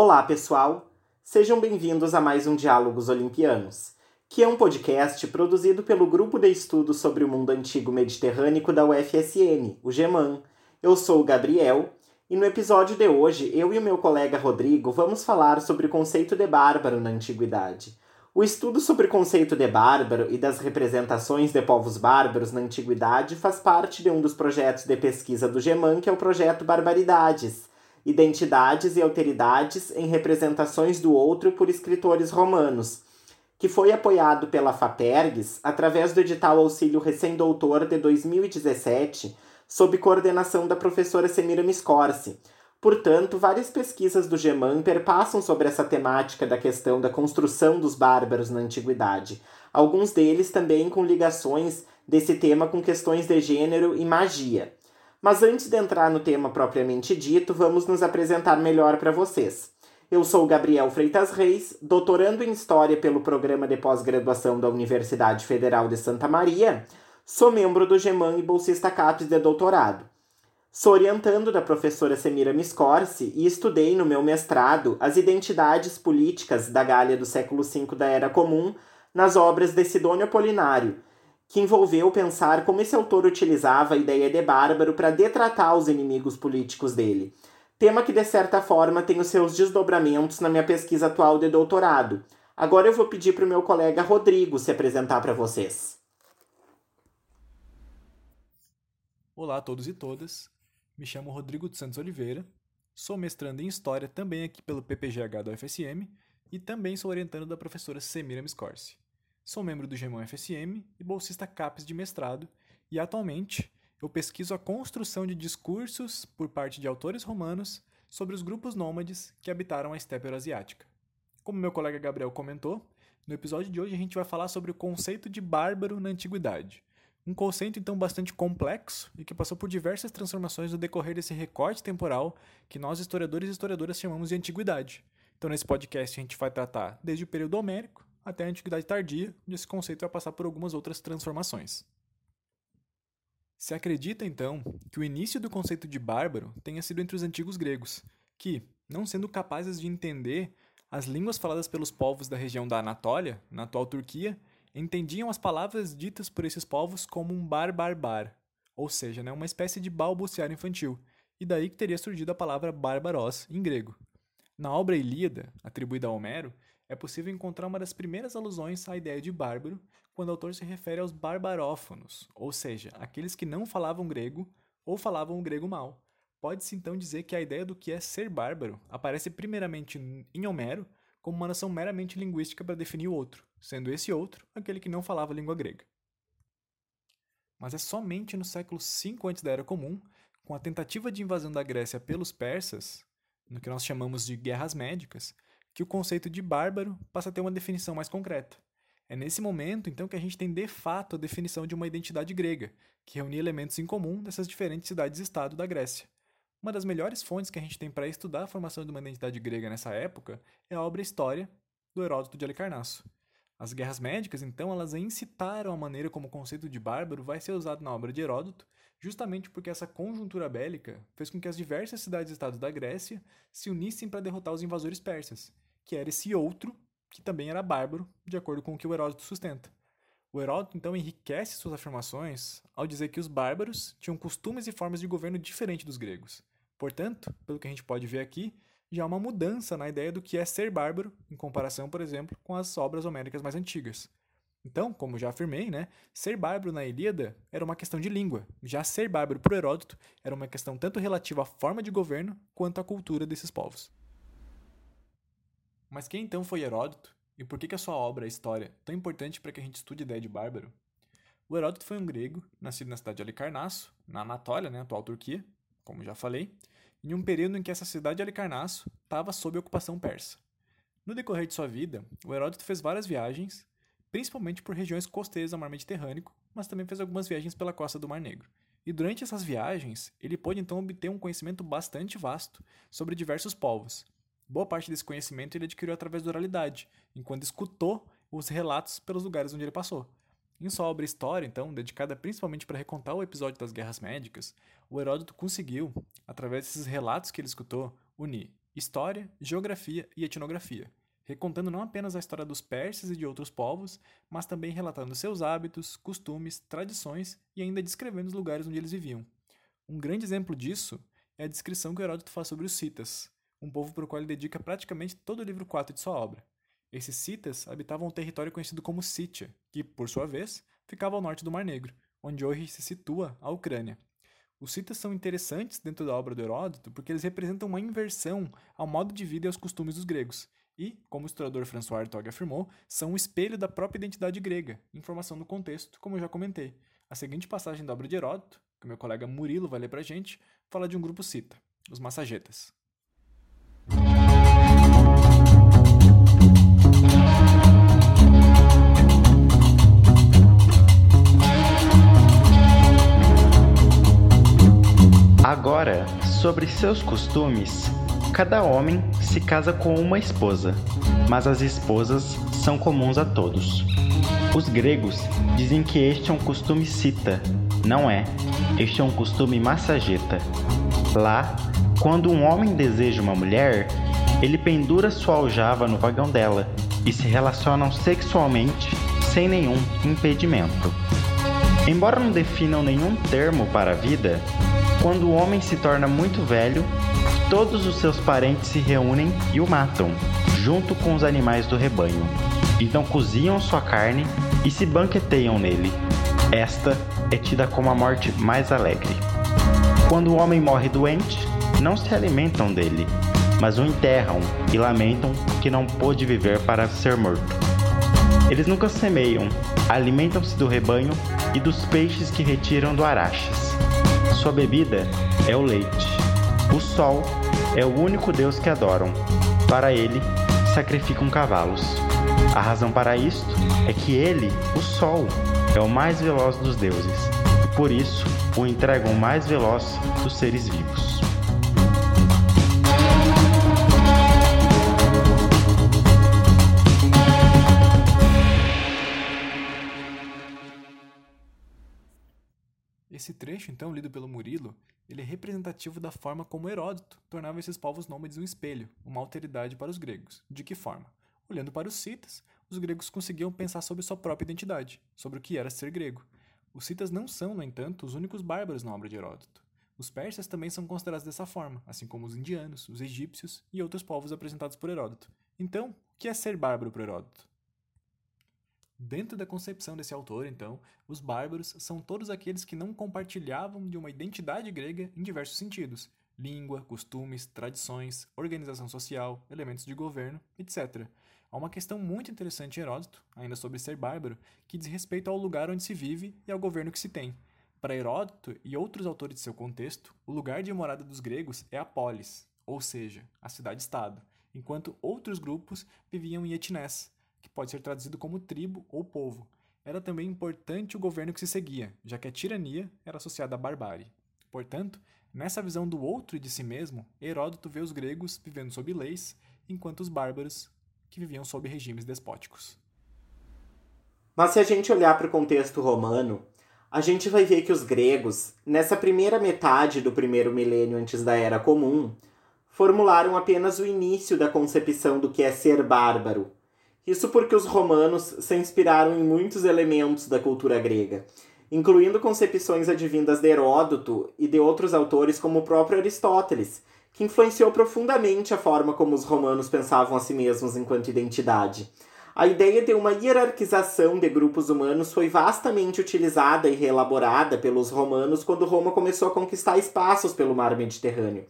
Olá, pessoal! Sejam bem-vindos a mais um Diálogos Olimpianos, que é um podcast produzido pelo Grupo de Estudos sobre o Mundo Antigo Mediterrâneo da UFSM, o GEMAN. Eu sou o Gabriel e no episódio de hoje, eu e o meu colega Rodrigo vamos falar sobre o conceito de bárbaro na antiguidade. O estudo sobre o conceito de bárbaro e das representações de povos bárbaros na antiguidade faz parte de um dos projetos de pesquisa do GEMAN, que é o projeto Barbaridades Identidades e Alteridades em Representações do Outro por Escritores Romanos, que foi apoiado pela FAPERGS através do edital Auxílio Recém-Doutor de 2017, sob coordenação da professora Semira Miscorsi. Portanto, várias pesquisas do GEMAN perpassam sobre essa temática da questão da construção dos bárbaros na antiguidade, alguns deles também com ligações desse tema com questões de gênero e magia. Mas antes de entrar no tema propriamente dito, vamos nos apresentar melhor para vocês. Eu sou Gabriel Freitas Reis, doutorando em História pelo Programa de Pós-Graduação da Universidade Federal de Santa Maria. Sou membro do GEMAN e bolsista CAPES de doutorado. Sou orientando da professora Semira Miscorsi e estudei no meu mestrado as identidades políticas da Gália do século V da Era Comum nas obras de Sidônio Apolinário, que envolveu pensar como esse autor utilizava a ideia de bárbaro para detratar os inimigos políticos dele. Tema que, de certa forma, tem os seus desdobramentos na minha pesquisa atual de doutorado. Agora eu vou pedir para o meu colega Rodrigo se apresentar para vocês. Olá a todos e todas. Me chamo Rodrigo de Santos Oliveira. Sou mestrando em História também aqui pelo PPGH da UFSM e também sou orientando da professora Semira Miscorsi. Sou membro do Gemão FSM e bolsista CAPES de mestrado, e atualmente eu pesquiso a construção de discursos por parte de autores romanos sobre os grupos nômades que habitaram a estepe euroasiática. Como meu colega Gabriel comentou, no episódio de hoje a gente vai falar sobre o conceito de bárbaro na antiguidade. Um conceito então bastante complexo e que passou por diversas transformações no decorrer desse recorte temporal que nós historiadores e historiadoras chamamos de antiguidade. Então nesse podcast a gente vai tratar desde o período homérico até a Antiguidade Tardia, onde esse conceito vai passar por algumas outras transformações. Se acredita, então, que o início do conceito de bárbaro tenha sido entre os antigos gregos, que, não sendo capazes de entender as línguas faladas pelos povos da região da Anatólia, na atual Turquia, entendiam as palavras ditas por esses povos como um bar-bar-bar, ou seja, né, uma espécie de balbuciar infantil, e daí que teria surgido a palavra barbaros em grego. Na obra Ilíada, atribuída a Homero, é possível encontrar uma das primeiras alusões à ideia de bárbaro quando o autor se refere aos barbarófonos, ou seja, aqueles que não falavam grego ou falavam o grego mal. Pode-se então dizer que a ideia do que é ser bárbaro aparece primeiramente em Homero como uma noção meramente linguística para definir o outro, sendo esse outro aquele que não falava a língua grega. Mas é somente no século V antes da Era Comum, com a tentativa de invasão da Grécia pelos persas, no que nós chamamos de guerras médicas, que o conceito de bárbaro passa a ter uma definição mais concreta. É nesse momento, então, que a gente tem de fato a definição de uma identidade grega, que reunia elementos em comum dessas diferentes cidades-estado da Grécia. Uma das melhores fontes que a gente tem para estudar a formação de uma identidade grega nessa época é a obra História, do Heródoto de Halicarnasso. As guerras médicas, então, elas incitaram a maneira como o conceito de bárbaro vai ser usado na obra de Heródoto, justamente porque essa conjuntura bélica fez com que as diversas cidades-estados da Grécia se unissem para derrotar os invasores persas, que era esse outro, que também era bárbaro, de acordo com o que o Heródoto sustenta. O Heródoto então enriquece suas afirmações ao dizer que os bárbaros tinham costumes e formas de governo diferentes dos gregos. Portanto, pelo que a gente pode ver aqui, já há uma mudança na ideia do que é ser bárbaro, em comparação, por exemplo, com as obras homéricas mais antigas. Então, como já afirmei, né, ser bárbaro na Ilíada era uma questão de língua. Já ser bárbaro para Heródoto era uma questão tanto relativa à forma de governo quanto à cultura desses povos. Mas quem então foi Heródoto? E por que, que a sua obra, a história, é tão importante para que a gente estude a ideia de bárbaro? O Heródoto foi um grego, nascido na cidade de Alicarnasso, na Anatólia, né, atual Turquia, como já falei, em um período em que essa cidade de Alicarnasso estava sob ocupação persa. No decorrer de sua vida, o Heródoto fez várias viagens, principalmente por regiões costeiras do mar Mediterrâneo, mas também fez algumas viagens pela costa do Mar Negro. E durante essas viagens, ele pôde então obter um conhecimento bastante vasto sobre diversos povos, Boa parte desse conhecimento ele adquiriu através da oralidade, enquanto escutou os relatos pelos lugares onde ele passou. Em sua obra História, então, dedicada principalmente para recontar o episódio das guerras médicas, o Heródoto conseguiu, através desses relatos que ele escutou, unir história, geografia e etnografia, recontando não apenas a história dos persas e de outros povos, mas também relatando seus hábitos, costumes, tradições e ainda descrevendo os lugares onde eles viviam. Um grande exemplo disso é a descrição que Heródoto faz sobre os citas, um povo para o qual ele dedica praticamente todo o livro 4 de sua obra. Esses citas habitavam um território conhecido como Sítia, que, por sua vez, ficava ao norte do Mar Negro, onde hoje se situa a Ucrânia. Os citas são interessantes dentro da obra do Heródoto porque eles representam uma inversão ao modo de vida e aos costumes dos gregos, e, como o historiador François Hartog afirmou, são um espelho da própria identidade grega, informação do contexto, como eu já comentei. A seguinte passagem da obra de Heródoto, que meu colega Murilo vai ler pra gente, fala de um grupo cita, os Massagetas. Agora, sobre seus costumes, cada homem se casa com uma esposa, mas as esposas são comuns a todos. Os gregos dizem que este é um costume cita. Não é. Este é um costume massageta. Lá, quando um homem deseja uma mulher, ele pendura sua aljava no vagão dela e se relacionam sexualmente sem nenhum impedimento. Embora não definam nenhum termo para a vida, quando o homem se torna muito velho, todos os seus parentes se reúnem e o matam, junto com os animais do rebanho. Então cozinham sua carne e se banqueteiam nele. Esta é tida como a morte mais alegre. Quando o homem morre doente, não se alimentam dele, mas o enterram e lamentam que não pôde viver para ser morto. Eles nunca semeiam, alimentam-se do rebanho e dos peixes que retiram do araxes. Sua bebida é o leite. O sol é o único Deus que adoram. Para ele, sacrificam cavalos. A razão para isto é que ele, o sol, é o mais veloz dos deuses, e por isso o entregam o mais veloz dos seres vivos. Esse trecho, então, lido pelo Murilo, ele é representativo da forma como Heródoto tornava esses povos nômades um espelho, uma alteridade para os gregos. De que forma? Olhando para os citas, os gregos conseguiam pensar sobre sua própria identidade, sobre o que era ser grego. Os citas não são, no entanto, os únicos bárbaros na obra de Heródoto. Os persas também são considerados dessa forma, assim como os indianos, os egípcios e outros povos apresentados por Heródoto. Então, o que é ser bárbaro para Heródoto? Dentro da concepção desse autor, então, os bárbaros são todos aqueles que não compartilhavam de uma identidade grega em diversos sentidos: língua, costumes, tradições, organização social, elementos de governo, etc. Há uma questão muito interessante em Heródoto, ainda sobre ser bárbaro, que diz respeito ao lugar onde se vive e ao governo que se tem. Para Heródoto e outros autores de seu contexto, o lugar de morada dos gregos é a polis, ou seja, a cidade-estado, enquanto outros grupos viviam em etnés, que pode ser traduzido como tribo ou povo. Era também importante o governo que se seguia, já que a tirania era associada à barbárie. Portanto, nessa visão do outro e de si mesmo, Heródoto vê os gregos vivendo sob leis, enquanto os bárbaros que viviam sob regimes despóticos. Mas se a gente olhar para o contexto romano, a gente vai ver que os gregos, nessa primeira metade do primeiro milênio antes da Era Comum, formularam apenas o início da concepção do que é ser bárbaro, isso porque os romanos se inspiraram em muitos elementos da cultura grega, incluindo concepções advindas de Heródoto e de outros autores como o próprio Aristóteles, que influenciou profundamente a forma como os romanos pensavam a si mesmos enquanto identidade. A ideia de uma hierarquização de grupos humanos foi vastamente utilizada e reelaborada pelos romanos quando Roma começou a conquistar espaços pelo mar Mediterrâneo.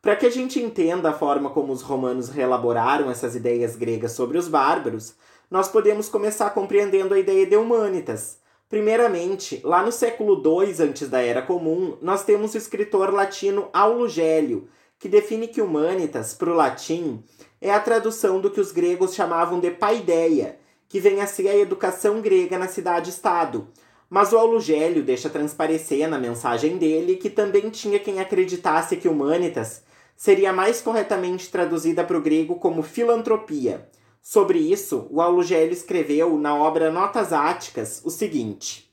Para que a gente entenda a forma como os romanos reelaboraram essas ideias gregas sobre os bárbaros, nós podemos começar compreendendo a ideia de humanitas. Primeiramente, lá no século II antes da Era Comum, nós temos o escritor latino Aulo Gélio, que define que humanitas, para o latim, é a tradução do que os gregos chamavam de paideia, que vem a ser a educação grega na cidade-estado. Mas o Aulo Gélio deixa transparecer na mensagem dele que também tinha quem acreditasse que humanitas seria mais corretamente traduzida para o grego como filantropia. Sobre isso, o Aulugélio escreveu, na obra Notas Áticas, o seguinte.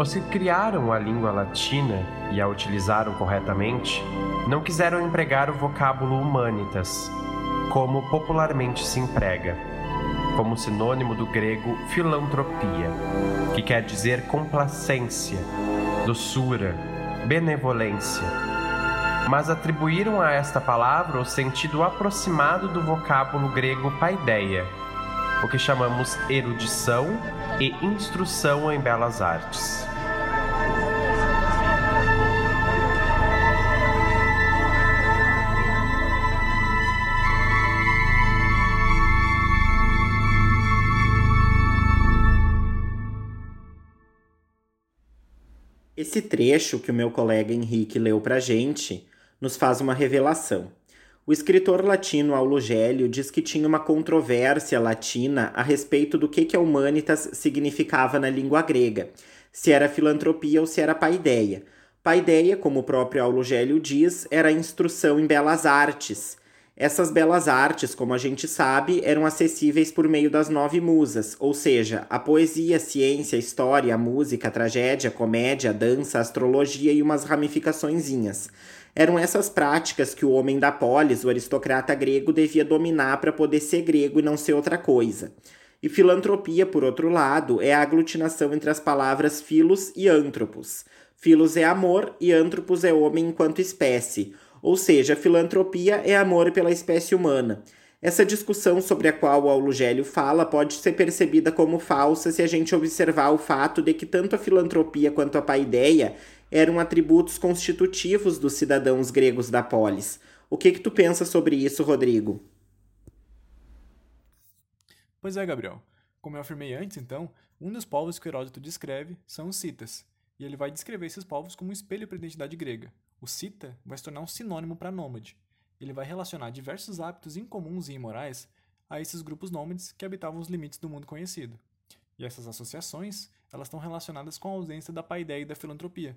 Os que criaram a língua latina e a utilizaram corretamente não quiseram empregar o vocábulo humanitas, como popularmente se emprega, como sinônimo do grego filantropia, que quer dizer complacência, doçura, benevolência. Mas atribuíram a esta palavra o sentido aproximado do vocábulo grego paideia, o que chamamos erudição e instrução em belas artes. Esse trecho que o meu colega Henrique leu pra gente nos faz uma revelação. O escritor latino Aulo Gélio diz que tinha uma controvérsia latina a respeito do que, que a humanitas significava na língua grega, se era filantropia ou se era paideia. Paideia, como o próprio Aulo Gélio diz, era instrução em belas artes. Essas belas artes, como a gente sabe, eram acessíveis por meio das nove musas, ou seja, a poesia, ciência, história, música, tragédia, comédia, dança, astrologia e umas ramificaçõezinhas. Eram essas práticas que o homem da polis, o aristocrata grego, devia dominar para poder ser grego e não ser outra coisa. E filantropia, por outro lado, é a aglutinação entre as palavras filos e antropos. Filos é amor e antropos é homem enquanto espécie, ou seja, filantropia é amor pela espécie humana. Essa discussão sobre a qual o Aulugélio fala pode ser percebida como falsa se a gente observar o fato de que tanto a filantropia quanto a paideia eram atributos constitutivos dos cidadãos gregos da polis. O que, que tu pensa sobre isso, Rodrigo? Pois é, Gabriel. Como eu afirmei antes, então, um dos povos que Heródoto descreve são os citas, e ele vai descrever esses povos como um espelho para a identidade grega. O cita vai se tornar um sinônimo para nômade. Ele vai relacionar diversos hábitos incomuns e imorais a esses grupos nômades que habitavam os limites do mundo conhecido. E essas associações, elas estão relacionadas com a ausência da paideia e da filantropia,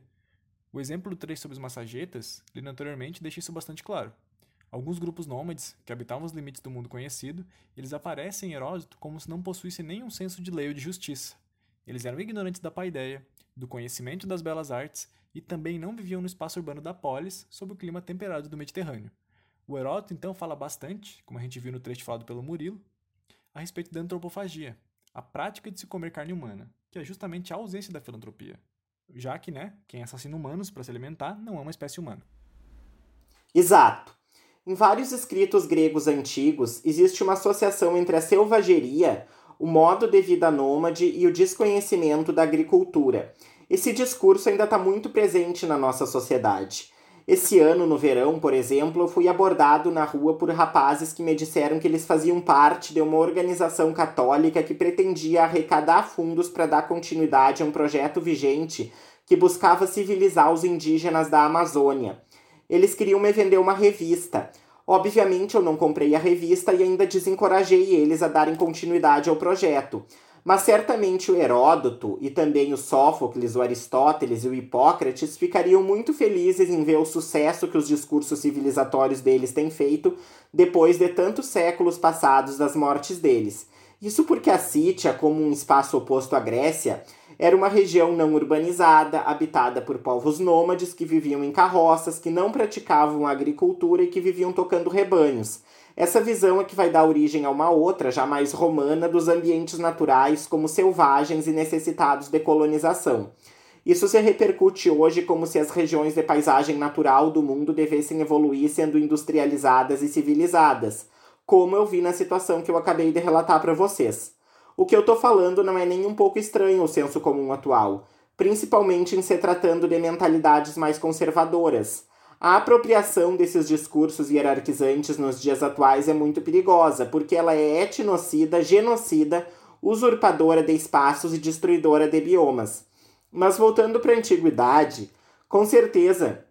o exemplo do trecho sobre os massagetas, lido anteriormente, deixa isso bastante claro. Alguns grupos nômades, que habitavam os limites do mundo conhecido, eles aparecem em Heródoto como se não possuíssem nenhum senso de lei ou de justiça. Eles eram ignorantes da paideia, do conhecimento das belas artes e também não viviam no espaço urbano da polis, sob o clima temperado do Mediterrâneo. O Heródoto então fala bastante, como a gente viu no trecho falado pelo Murilo, a respeito da antropofagia, a prática de se comer carne humana, que é justamente a ausência da filantropia já que, né, quem assassina humanos para se alimentar não é uma espécie humana. Exato. Em vários escritos gregos antigos, existe uma associação entre a selvageria, o modo de vida nômade e o desconhecimento da agricultura. Esse discurso ainda está muito presente na nossa sociedade. Esse ano, no verão, por exemplo, eu fui abordado na rua por rapazes que me disseram que eles faziam parte de uma organização católica que pretendia arrecadar fundos para dar continuidade a um projeto vigente que buscava civilizar os indígenas da Amazônia. Eles queriam me vender uma revista. Obviamente, eu não comprei a revista e ainda desencorajei eles a darem continuidade ao projeto. Mas certamente o Heródoto e também o Sófocles, o Aristóteles e o Hipócrates ficariam muito felizes em ver o sucesso que os discursos civilizatórios deles têm feito depois de tantos séculos passados das mortes deles. Isso porque a Sítia, como um espaço oposto à Grécia, era uma região não urbanizada, habitada por povos nômades que viviam em carroças, que não praticavam agricultura e que viviam tocando rebanhos essa visão é que vai dar origem a uma outra, já mais romana, dos ambientes naturais como selvagens e necessitados de colonização. Isso se repercute hoje como se as regiões de paisagem natural do mundo devessem evoluir sendo industrializadas e civilizadas, como eu vi na situação que eu acabei de relatar para vocês. O que eu estou falando não é nem um pouco estranho ao senso comum atual, principalmente em se tratando de mentalidades mais conservadoras. A apropriação desses discursos hierarquizantes nos dias atuais é muito perigosa, porque ela é etnocida, genocida, usurpadora de espaços e destruidora de biomas. Mas voltando para a antiguidade, com certeza,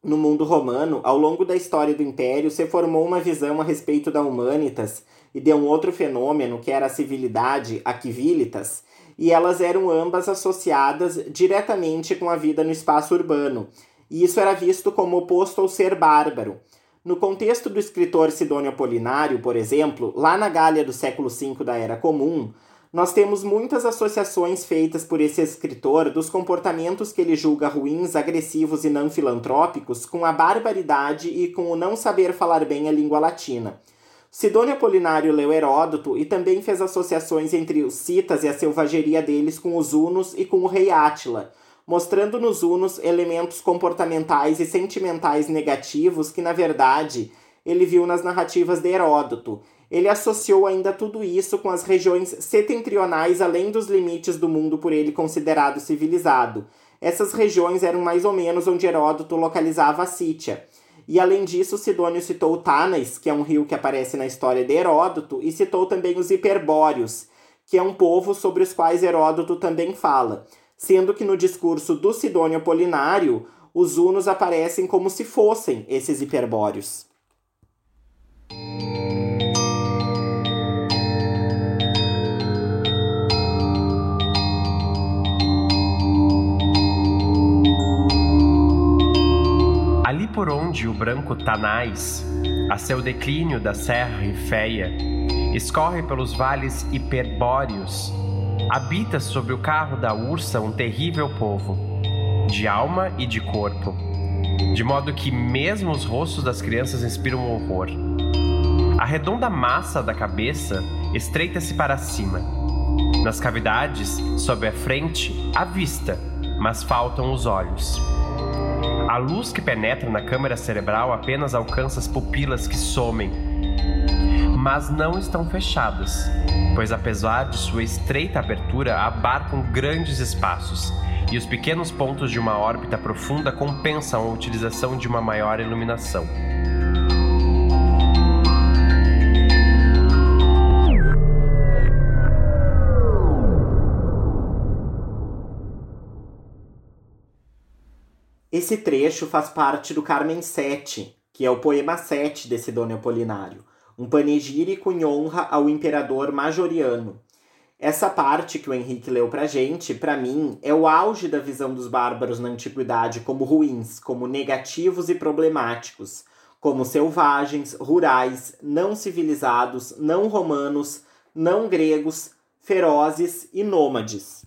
no mundo romano, ao longo da história do império, se formou uma visão a respeito da humanitas e de um outro fenômeno que era a civilidade, a civilitas, e elas eram ambas associadas diretamente com a vida no espaço urbano e isso era visto como oposto ao ser bárbaro. No contexto do escritor Sidônio Apolinário, por exemplo, lá na Gália do século V da Era Comum, Nós temos muitas associações feitas por esse escritor dos comportamentos que ele julga ruins, agressivos e não filantrópicos com a barbaridade e com o não saber falar bem a língua latina. Sidônio Apolinário leu Heródoto e também fez associações entre os citas e a selvageria deles com os hunos e com o rei Átila, mostrando nos hunos elementos comportamentais e sentimentais negativos que, na verdade, ele viu nas narrativas de Heródoto. Ele associou ainda tudo isso com as regiões setentrionais além dos limites do mundo por ele considerado civilizado. Essas regiões eram mais ou menos onde Heródoto localizava a Sítia. E além disso, Sidônio citou o Tânais, que é um rio que aparece na história de Heródoto, e citou também os Hiperbóreos, que é um povo sobre os quais Heródoto também fala, sendo que no discurso do Sidônio Apolinário, os hunos aparecem como se fossem esses hiperbóreos. Por onde o branco Tanais, a seu declínio da Serra Rifeia, escorre pelos vales hiperbóreos, habita sobre o carro da ursa um terrível povo, de alma e de corpo, de modo que mesmo os rostos das crianças inspiram horror. A redonda massa da cabeça estreita-se para cima. Nas cavidades, sob a frente, a vista, mas faltam os olhos. A luz que penetra na câmara cerebral apenas alcança as pupilas que somem, mas não estão fechadas, pois apesar de sua estreita abertura, abarcam grandes espaços, e os pequenos pontos de uma órbita profunda compensam a utilização de uma maior iluminação. Esse trecho faz parte do Carmen 7, que é o poema 7 de Sidônio Apolinário, um panegírico em honra ao imperador Majoriano. Essa parte que o Henrique leu pra gente, para mim, é o auge da visão dos bárbaros na antiguidade como ruins, como negativos e problemáticos, como selvagens, rurais, não civilizados, não romanos, não gregos, ferozes e nômades.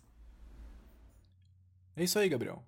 É isso aí, Gabriel.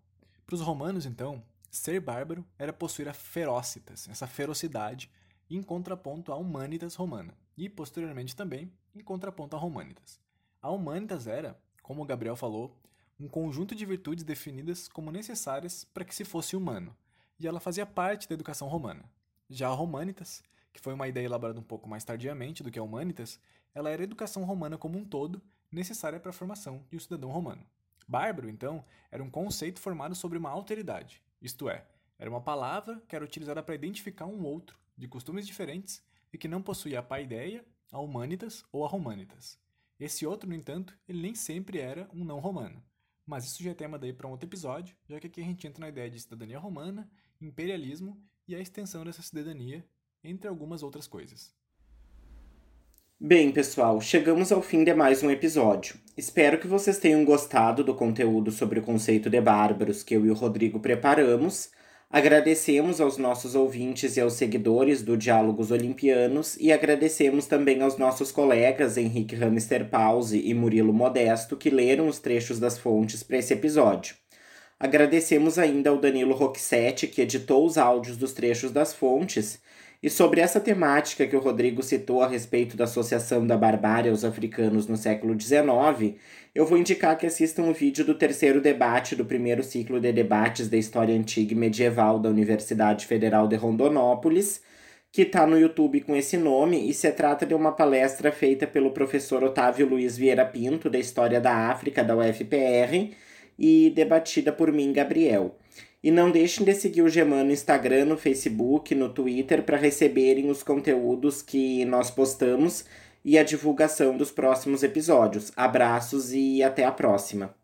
Para os romanos, então, ser bárbaro era possuir a ferocitas, essa ferocidade, em contraponto à humanitas romana, e posteriormente também em contraponto à romanitas. A humanitas era, como o Gabriel falou, um conjunto de virtudes definidas como necessárias para que se fosse humano, e ela fazia parte da educação romana. Já a humanitas, que foi uma ideia elaborada um pouco mais tardiamente do que a humanitas, ela era a educação romana como um todo, necessária para a formação de um cidadão romano. Bárbaro, então, era um conceito formado sobre uma alteridade, isto é, era uma palavra que era utilizada para identificar um outro, de costumes diferentes, e que não possuía a paideia, a humanitas ou a romanitas. Esse outro, no entanto, ele nem sempre era um não romano. Mas isso já é tema daí para um outro episódio, já que aqui a gente entra na ideia de cidadania romana, imperialismo e a extensão dessa cidadania, entre algumas outras coisas. Bem, pessoal, chegamos ao fim de mais um episódio. Espero que vocês tenham gostado do conteúdo sobre o conceito de bárbaros que eu e o Rodrigo preparamos. Agradecemos aos nossos ouvintes e aos seguidores do Diálogos Olimpianos e agradecemos também aos nossos colegas Henrique Hamster Pause e Murilo Modesto que leram os trechos das fontes para esse episódio. Agradecemos ainda ao Danilo Roxette, que editou os áudios dos trechos das fontes, e sobre essa temática que o Rodrigo citou a respeito da associação da barbárie aos africanos no século XIX, eu vou indicar que assistam o vídeo do terceiro debate do primeiro ciclo de debates da história antiga e medieval da Universidade Federal de Rondonópolis, que está no YouTube com esse nome, e se trata de uma palestra feita pelo professor Otávio Luiz Vieira Pinto, da História da África, da UFPR, e debatida por mim, Gabriel. E não deixem de seguir o Geman no Instagram, no Facebook, no Twitter para receberem os conteúdos que nós postamos e a divulgação dos próximos episódios. Abraços e até a próxima!